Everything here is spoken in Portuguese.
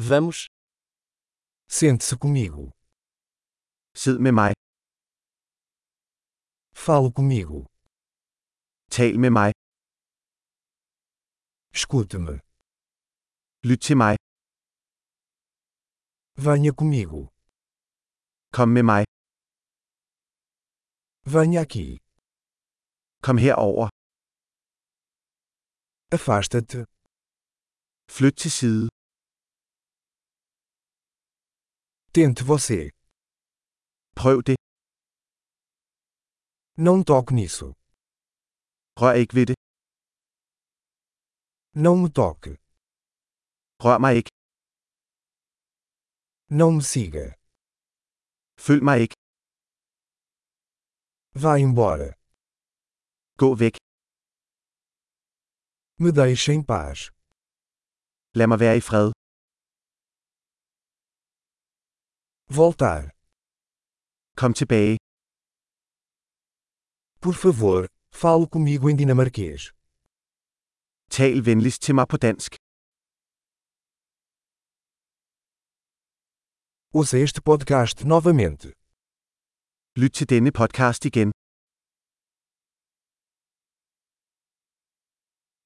Vamos. Sente-se comigo. Sid med mig. Fale comigo. Tal med mig. Escute-me. Lyt til mig. Venha comigo. Kom med mig. Venha aqui. Kom herover. Afasta-te. Flyt til side. Tente você. Prøv det. Não toque nisso. Rør ikke ved det. Não me toque. Rør mig ikke. Não me siga. Følg mig ikke. Vá embora. Gå væk. Me deixe em paz. Lad mig være i fred. Voltar. Kom tilbage. Por favor, fale comigo em dinamarquês. Tal venligst til mig på dansk. Ouça este podcast novamente. Lyt til denne podcast igen.